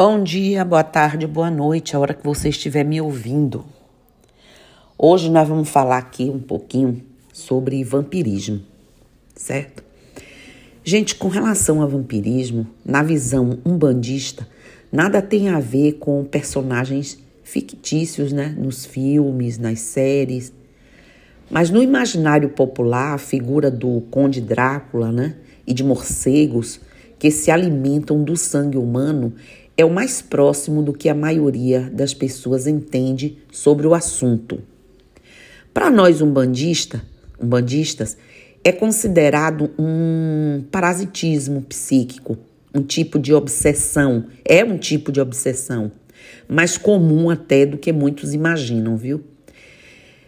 Bom dia, boa tarde, boa noite, a hora que você estiver me ouvindo. Hoje nós vamos falar aqui um pouquinho sobre vampirismo, certo? Gente, com relação ao vampirismo, na visão umbandista, nada tem a ver com personagens fictícios, né? Nos filmes, nas séries. Mas no imaginário popular, a figura do Conde Drácula, né? E de morcegos que se alimentam do sangue humano é o mais próximo do que a maioria das pessoas entende sobre o assunto. Para nós umbandista, umbandistas, é considerado um parasitismo psíquico, um tipo de obsessão, é um tipo de obsessão, mais comum até do que muitos imaginam, viu?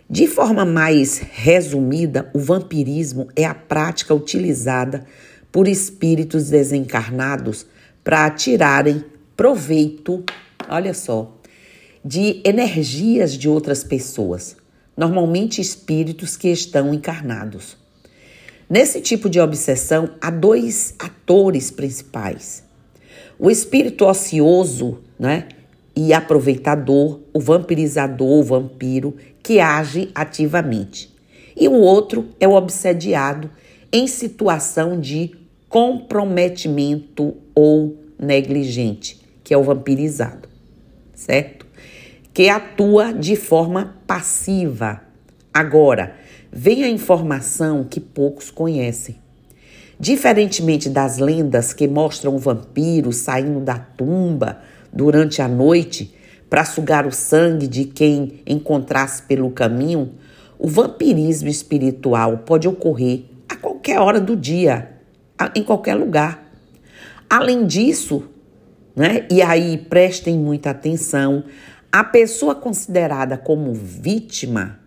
De forma mais resumida, o vampirismo é a prática utilizada por espíritos desencarnados para tirarem proveito, olha só, de energias de outras pessoas, normalmente espíritos que estão encarnados. Nesse tipo de obsessão, há dois atores principais: o espírito ocioso, né? E aproveitador, o vampirizador, o vampiro, que age ativamente. E o outro é o obsediado em situação de comprometimento ou negligente, que é o vampirizado, certo? Que atua de forma passiva. Agora, vem a informação que poucos conhecem. Diferentemente das lendas que mostram o vampiro saindo da tumba durante a noite para sugar o sangue de quem encontrasse pelo caminho, o vampirismo espiritual pode ocorrer a qualquer hora do dia, em qualquer lugar. Além disso, né? E aí prestem muita atenção. A pessoa considerada como vítima,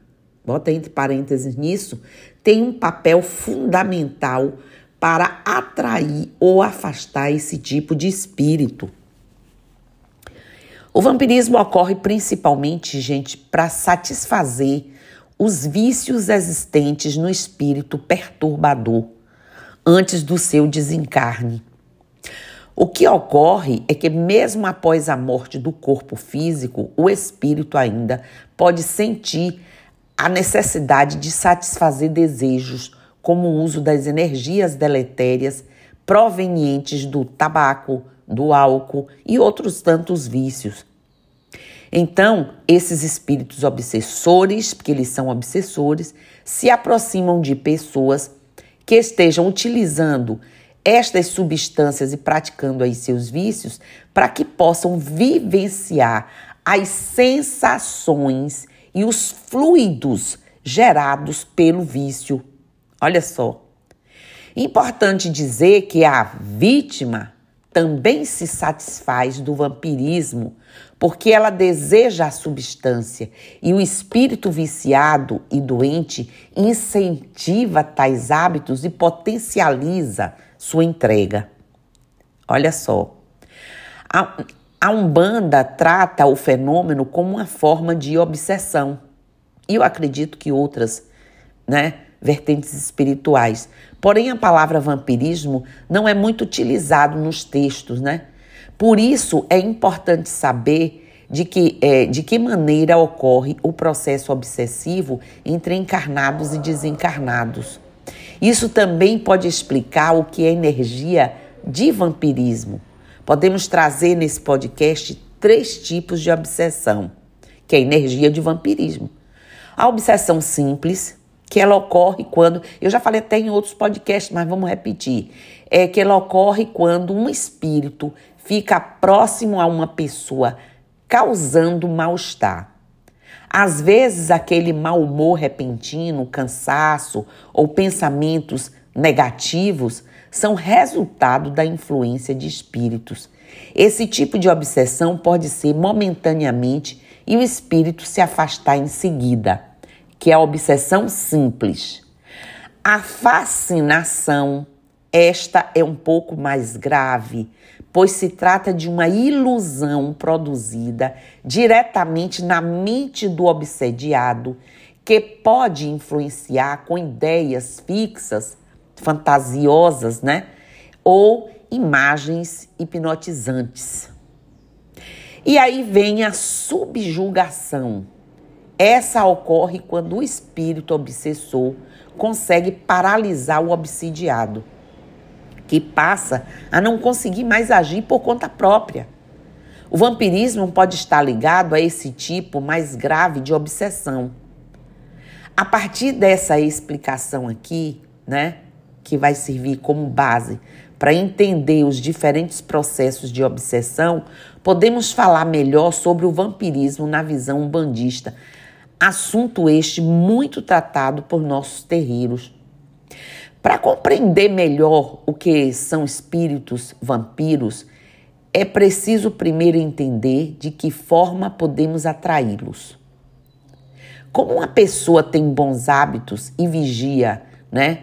bota entre parênteses nisso, tem um papel fundamental para atrair ou afastar esse tipo de espírito. O vampirismo ocorre principalmente, gente, para satisfazer os vícios existentes no espírito perturbador antes do seu desencarne. O que ocorre é que, mesmo após a morte do corpo físico, o espírito ainda pode sentir a necessidade de satisfazer desejos, como o uso das energias deletérias provenientes do tabaco, do álcool e outros tantos vícios. Então, esses espíritos obsessores, porque eles são obsessores, se aproximam de pessoas que estejam utilizando estas substâncias e praticando aí seus vícios para que possam vivenciar as sensações e os fluidos gerados pelo vício. Olha só. Importante dizer que a vítima também se satisfaz do vampirismo, porque ela deseja a substância e o espírito viciado e doente incentiva tais hábitos e potencializa sua entrega. Olha só. A, a Umbanda trata o fenômeno como uma forma de obsessão. E eu acredito que outras, né, vertentes espirituais. Porém, a palavra vampirismo não é muito utilizado nos textos, né? Por isso é importante saber de que, é, de que maneira ocorre o processo obsessivo entre encarnados e desencarnados. Isso também pode explicar o que é energia de vampirismo. Podemos trazer nesse podcast três tipos de obsessão, que é a energia de vampirismo. A obsessão simples, que ela ocorre quando, eu já falei até em outros podcasts, mas vamos repetir, é que ela ocorre quando um espírito fica próximo a uma pessoa causando mal-estar. Às vezes, aquele mau humor repentino, cansaço ou pensamentos negativos são resultado da influência de espíritos. Esse tipo de obsessão pode ser momentaneamente e o espírito se afastar em seguida, que é a obsessão simples. A fascinação, esta é um pouco mais grave, pois se trata de uma ilusão produzida diretamente na mente do obsediado, que pode influenciar com ideias fixas, fantasiosas, né? Ou imagens hipnotizantes. E aí vem a subjugação. Essa ocorre quando o espírito obsessor consegue paralisar o obsidiado, que passa a não conseguir mais agir por conta própria. O vampirismo pode estar ligado a esse tipo mais grave de obsessão. A partir dessa explicação aqui, né, que vai servir como base para entender os diferentes processos de obsessão, podemos falar melhor sobre o vampirismo na visão umbandista, assunto este muito tratado por nossos terreiros. Para compreender melhor o que são espíritos vampiros, é preciso primeiro entender de que forma podemos atraí-los. Como uma pessoa tem bons hábitos e vigia, né?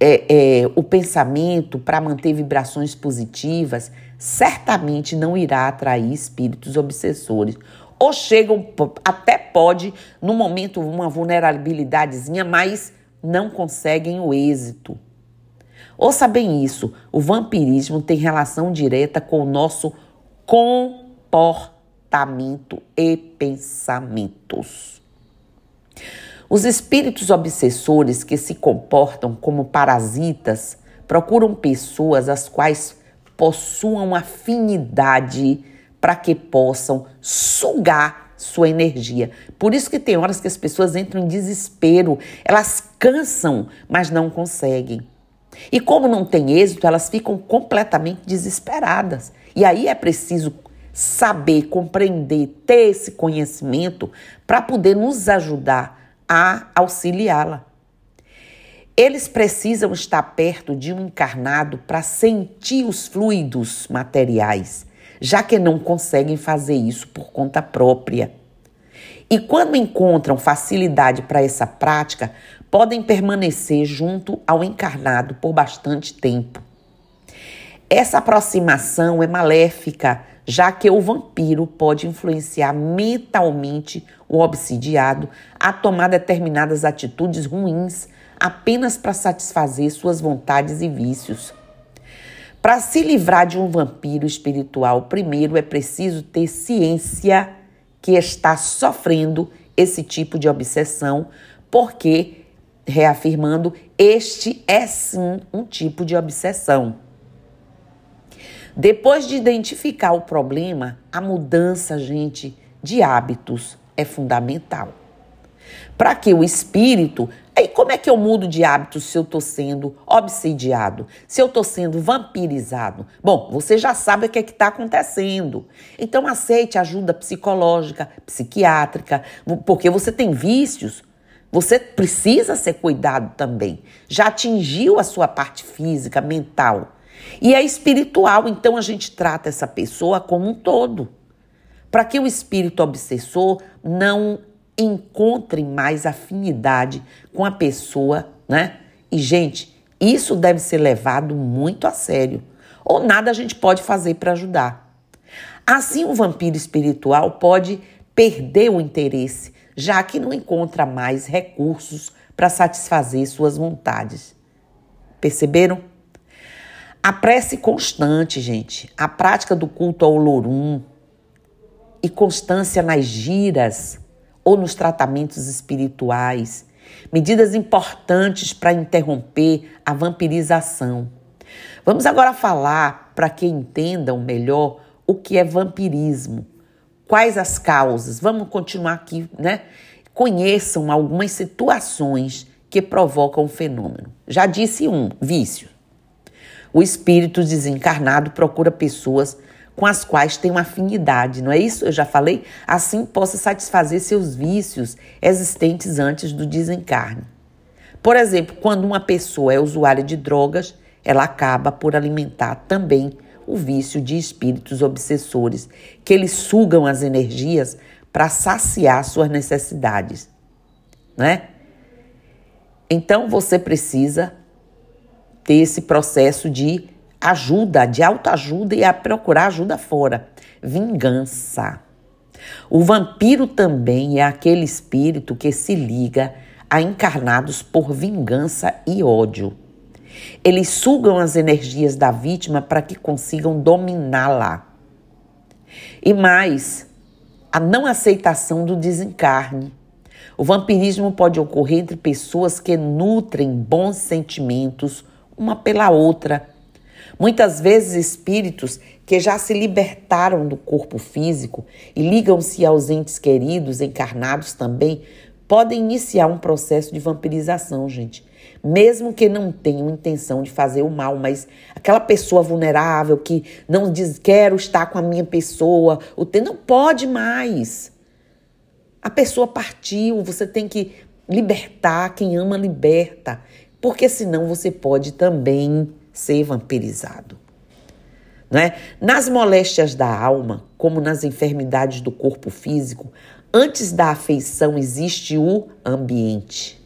É, é, o pensamento para manter vibrações positivas, certamente não irá atrair espíritos obsessores. Ou chegam, até pode, no momento, uma vulnerabilidadezinha, mas não conseguem o êxito. Ouça bem isso: o vampirismo tem relação direta com o nosso comportamento e pensamentos. Os espíritos obsessores que se comportam como parasitas procuram pessoas as quais possuam afinidade para que possam sugar sua energia. Por isso que tem horas que as pessoas entram em desespero, elas cansam, mas não conseguem. E como não tem êxito, elas ficam completamente desesperadas. E aí é preciso saber, compreender, ter esse conhecimento para poder nos ajudar a auxiliá-la. Eles precisam estar perto de um encarnado para sentir os fluidos materiais, já que não conseguem fazer isso por conta própria. E quando encontram facilidade para essa prática, podem permanecer junto ao encarnado por bastante tempo. Essa aproximação é maléfica, já que o vampiro pode influenciar mentalmente o obsidiado a tomar determinadas atitudes ruins apenas para satisfazer suas vontades e vícios. Para se livrar de um vampiro espiritual, primeiro é preciso ter ciência que está sofrendo esse tipo de obsessão, porque reafirmando, este é sim um tipo de obsessão. Depois de identificar o problema, a mudança, gente, de hábitos é fundamental. Para que o espírito. Aí, como é que eu mudo de hábitos se eu estou sendo obsidiado? Se eu estou sendo vampirizado? Bom, você já sabe o que é está acontecendo. Então, aceite ajuda psicológica, psiquiátrica, porque você tem vícios você precisa ser cuidado também. Já atingiu a sua parte física, mental. E é espiritual, então a gente trata essa pessoa como um todo. Para que o espírito obsessor não encontre mais afinidade com a pessoa, né? E, gente, isso deve ser levado muito a sério. Ou nada a gente pode fazer para ajudar. Assim, o vampiro espiritual pode perder o interesse já que não encontra mais recursos para satisfazer suas vontades. Perceberam? A prece constante, gente, a prática do culto ao Olorum e constância nas giras ou nos tratamentos espirituais, medidas importantes para interromper a vampirização. Vamos agora falar para que entendam melhor o que é vampirismo Quais as causas? Vamos continuar aqui, né? Conheçam algumas situações que provocam o fenômeno. Já disse um, vício. O espírito desencarnado procura pessoas com as quais tem uma afinidade, não é isso? Eu já falei? Assim possa satisfazer seus vícios existentes antes do desencarne. Por exemplo, quando uma pessoa é usuária de drogas, ela acaba por alimentar também o vício de espíritos obsessores, que eles sugam as energias para saciar suas necessidades, né? Então você precisa ter esse processo de ajuda, de autoajuda e a procurar ajuda fora. Vingança. O vampiro também é aquele espírito que se liga a encarnados por vingança e ódio. Eles sugam as energias da vítima para que consigam dominá-la. E mais, a não aceitação do desencarne. O vampirismo pode ocorrer entre pessoas que nutrem bons sentimentos uma pela outra. Muitas vezes, espíritos que já se libertaram do corpo físico e ligam-se aos entes queridos encarnados também podem iniciar um processo de vampirização, gente. Mesmo que não tenham intenção de fazer o mal, mas aquela pessoa vulnerável que não diz quero estar com a minha pessoa, o ter não pode mais. A pessoa partiu, você tem que libertar, quem ama liberta, porque senão você pode também ser vampirizado. Não é? Nas moléstias da alma, como nas enfermidades do corpo físico, Antes da afeição existe o ambiente.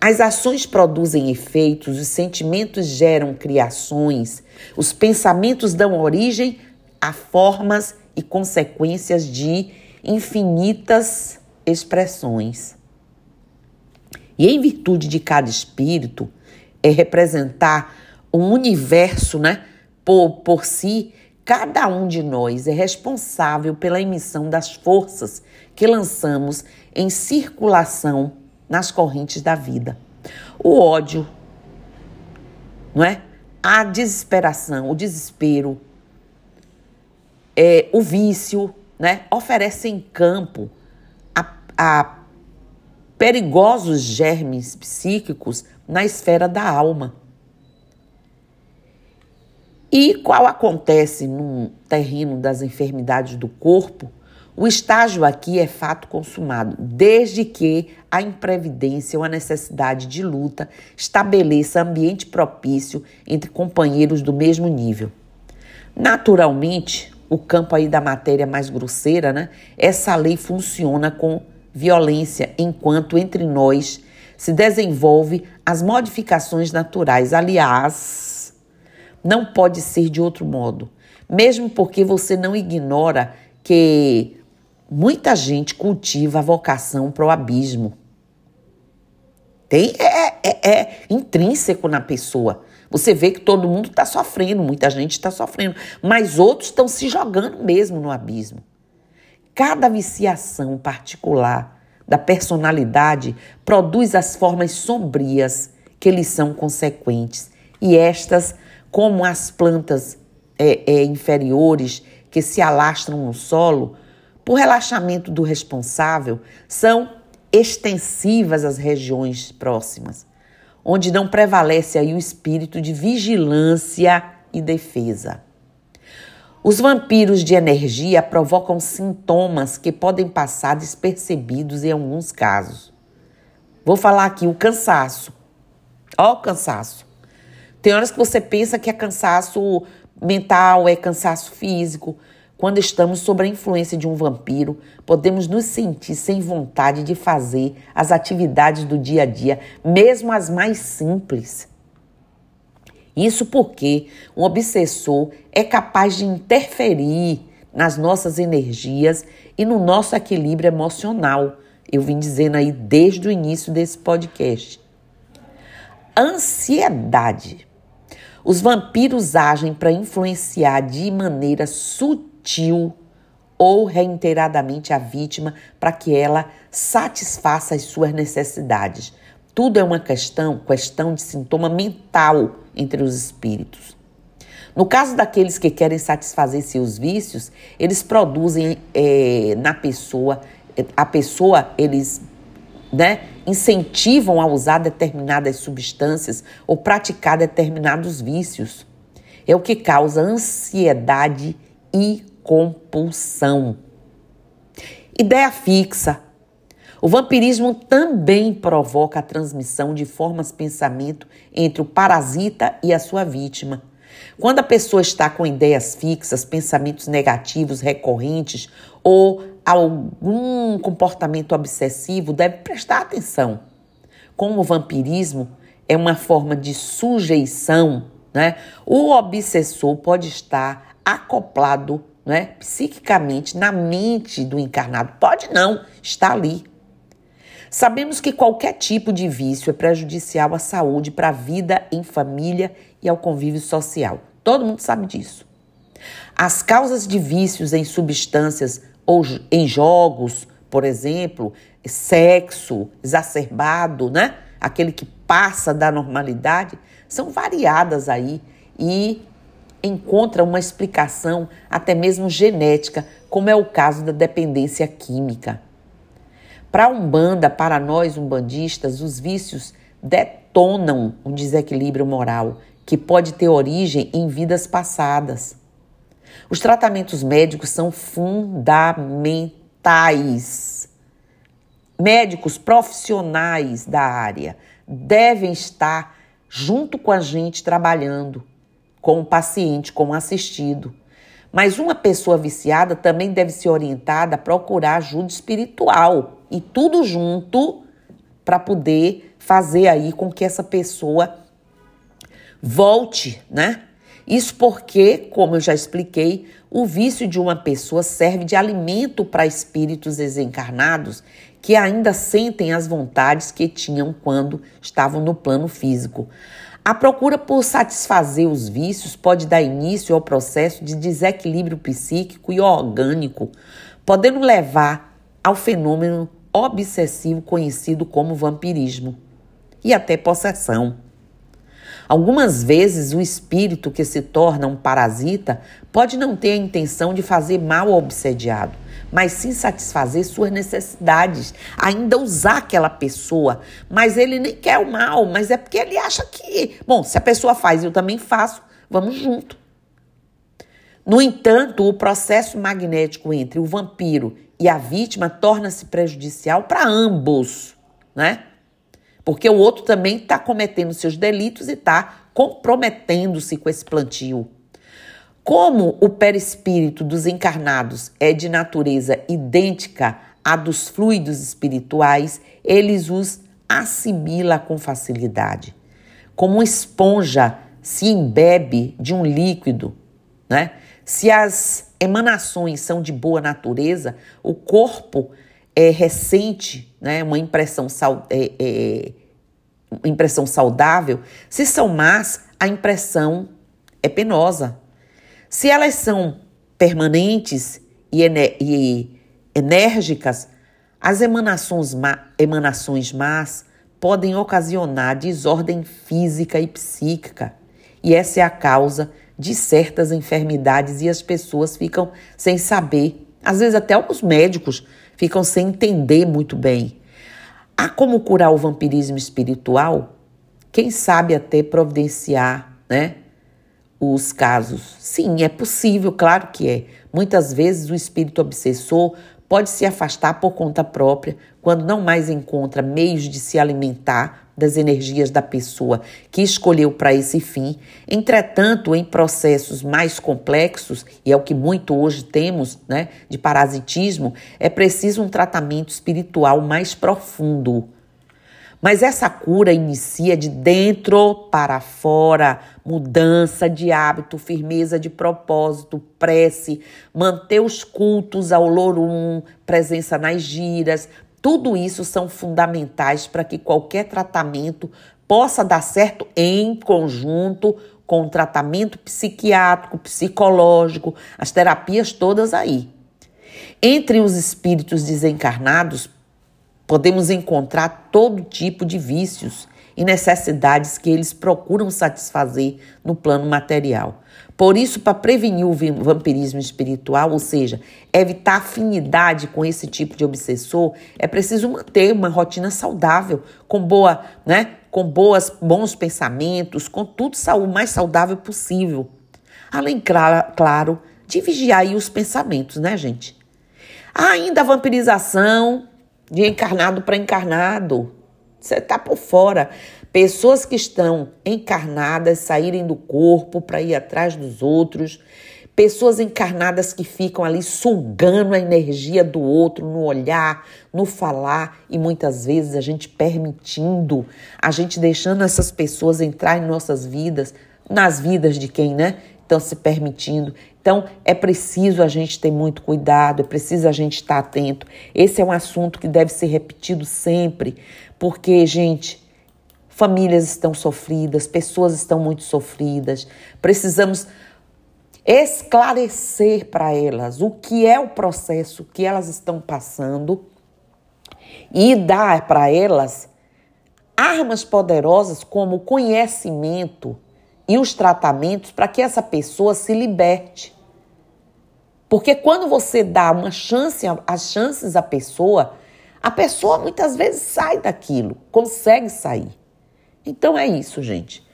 As ações produzem efeitos, os sentimentos geram criações, os pensamentos dão origem a formas e consequências de infinitas expressões. E em virtude de cada espírito, é representar um universo, né, por, por si, Cada um de nós é responsável pela emissão das forças que lançamos em circulação nas correntes da vida. O ódio, não é? A desesperação, o desespero, é, o vício, né? Oferecem campo a, a perigosos germes psíquicos na esfera da alma. E qual acontece no terreno das enfermidades do corpo, o estágio aqui é fato consumado, desde que a imprevidência ou a necessidade de luta estabeleça ambiente propício entre companheiros do mesmo nível. Naturalmente, o campo aí da matéria mais grosseira, né? Essa lei funciona com violência, enquanto entre nós se desenvolve as modificações naturais. Aliás, não pode ser de outro modo. Mesmo porque você não ignora que muita gente cultiva a vocação para o abismo. Tem, é, é, é intrínseco na pessoa. Você vê que todo mundo está sofrendo, muita gente está sofrendo, mas outros estão se jogando mesmo no abismo. Cada viciação particular da personalidade produz as formas sombrias que lhes são consequentes, e estas como as plantas é, é, inferiores que se alastram no solo, por relaxamento do responsável, são extensivas às regiões próximas, onde não prevalece aí o espírito de vigilância e defesa. Os vampiros de energia provocam sintomas que podem passar despercebidos em alguns casos. Vou falar aqui o cansaço. Ó, o cansaço. Tem horas que você pensa que é cansaço mental, é cansaço físico. Quando estamos sob a influência de um vampiro, podemos nos sentir sem vontade de fazer as atividades do dia a dia, mesmo as mais simples. Isso porque um obsessor é capaz de interferir nas nossas energias e no nosso equilíbrio emocional. Eu vim dizendo aí desde o início desse podcast. Ansiedade os vampiros agem para influenciar de maneira sutil ou reiteradamente a vítima para que ela satisfaça as suas necessidades. Tudo é uma questão, questão de sintoma mental entre os espíritos. No caso daqueles que querem satisfazer seus vícios, eles produzem é, na pessoa, a pessoa, eles né, incentivam a usar determinadas substâncias ou praticar determinados vícios. É o que causa ansiedade e compulsão. Ideia fixa. O vampirismo também provoca a transmissão de formas de pensamento entre o parasita e a sua vítima. Quando a pessoa está com ideias fixas, pensamentos negativos recorrentes ou algum comportamento obsessivo, deve prestar atenção. Como o vampirismo é uma forma de sujeição, né? O obsessor pode estar acoplado, né, psiquicamente na mente do encarnado. Pode não, está ali. Sabemos que qualquer tipo de vício é prejudicial à saúde, para a vida em família e ao convívio social. Todo mundo sabe disso. As causas de vícios em substâncias ou em jogos, por exemplo, sexo exacerbado, né? Aquele que passa da normalidade, são variadas aí e encontra uma explicação até mesmo genética, como é o caso da dependência química. Para a Umbanda, para nós umbandistas, os vícios detonam um desequilíbrio moral que pode ter origem em vidas passadas. Os tratamentos médicos são fundamentais. Médicos profissionais da área devem estar junto com a gente trabalhando com o paciente, com o assistido. Mas uma pessoa viciada também deve ser orientada a procurar ajuda espiritual e tudo junto para poder fazer aí com que essa pessoa volte, né? Isso porque, como eu já expliquei, o vício de uma pessoa serve de alimento para espíritos desencarnados que ainda sentem as vontades que tinham quando estavam no plano físico. A procura por satisfazer os vícios pode dar início ao processo de desequilíbrio psíquico e orgânico, podendo levar ao fenômeno obsessivo conhecido como vampirismo e até possessão. Algumas vezes, o espírito que se torna um parasita pode não ter a intenção de fazer mal ao obsediado, mas sim satisfazer suas necessidades, ainda usar aquela pessoa. Mas ele nem quer o mal, mas é porque ele acha que, bom, se a pessoa faz, eu também faço, vamos junto. No entanto, o processo magnético entre o vampiro e a vítima torna-se prejudicial para ambos, né? Porque o outro também está cometendo seus delitos e está comprometendo-se com esse plantio. Como o perispírito dos encarnados é de natureza idêntica à dos fluidos espirituais, eles os assimila com facilidade. Como uma esponja se embebe de um líquido, né? Se as emanações são de boa natureza, o corpo é recente, né? Uma impressão, é, é, impressão saudável. Se são más, a impressão é penosa. Se elas são permanentes e, e enérgicas, as emanações, emanações más podem ocasionar desordem física e psíquica. E essa é a causa de certas enfermidades e as pessoas ficam sem saber. Às vezes, até os médicos ficam sem entender muito bem. Há como curar o vampirismo espiritual? Quem sabe até providenciar, né? os casos. Sim, é possível, claro que é. Muitas vezes o espírito obsessor pode se afastar por conta própria quando não mais encontra meios de se alimentar das energias da pessoa que escolheu para esse fim. Entretanto, em processos mais complexos, e é o que muito hoje temos, né, de parasitismo, é preciso um tratamento espiritual mais profundo. Mas essa cura inicia de dentro para fora, mudança de hábito, firmeza de propósito, prece, manter os cultos ao Lorum, presença nas giras. Tudo isso são fundamentais para que qualquer tratamento possa dar certo em conjunto com o tratamento psiquiátrico, psicológico, as terapias todas aí. Entre os espíritos desencarnados, Podemos encontrar todo tipo de vícios e necessidades que eles procuram satisfazer no plano material. Por isso, para prevenir o vampirismo espiritual, ou seja, evitar afinidade com esse tipo de obsessor, é preciso manter uma rotina saudável, com boa, né, com boas, bons pensamentos, com tudo o mais saudável possível. Além, claro, de vigiar os pensamentos, né, gente? Há ainda a vampirização de encarnado para encarnado. Você está por fora. Pessoas que estão encarnadas saírem do corpo para ir atrás dos outros. Pessoas encarnadas que ficam ali sugando a energia do outro no olhar, no falar e muitas vezes a gente permitindo, a gente deixando essas pessoas entrar em nossas vidas, nas vidas de quem, né? Estão se permitindo. Então, é preciso a gente ter muito cuidado, é preciso a gente estar atento. Esse é um assunto que deve ser repetido sempre, porque, gente, famílias estão sofridas, pessoas estão muito sofridas. Precisamos esclarecer para elas o que é o processo que elas estão passando e dar para elas armas poderosas como o conhecimento e os tratamentos para que essa pessoa se liberte. Porque quando você dá uma chance, as chances à pessoa, a pessoa muitas vezes sai daquilo, consegue sair. Então é isso, gente.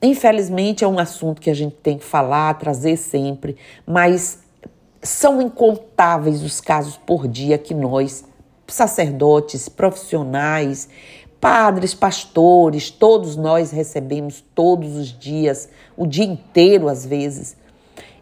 Infelizmente é um assunto que a gente tem que falar, trazer sempre, mas são incontáveis os casos por dia que nós, sacerdotes, profissionais, padres, pastores, todos nós recebemos todos os dias, o dia inteiro às vezes.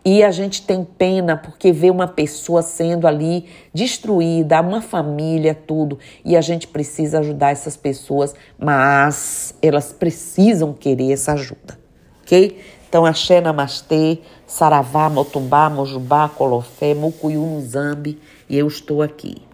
E a gente tem pena porque vê uma pessoa sendo ali destruída, uma família, tudo. E a gente precisa ajudar essas pessoas, mas elas precisam querer essa ajuda, ok? Então, axé, namastê, saravá, motumbá, mojubá, colofé, mucuyu, zambi, e eu estou aqui.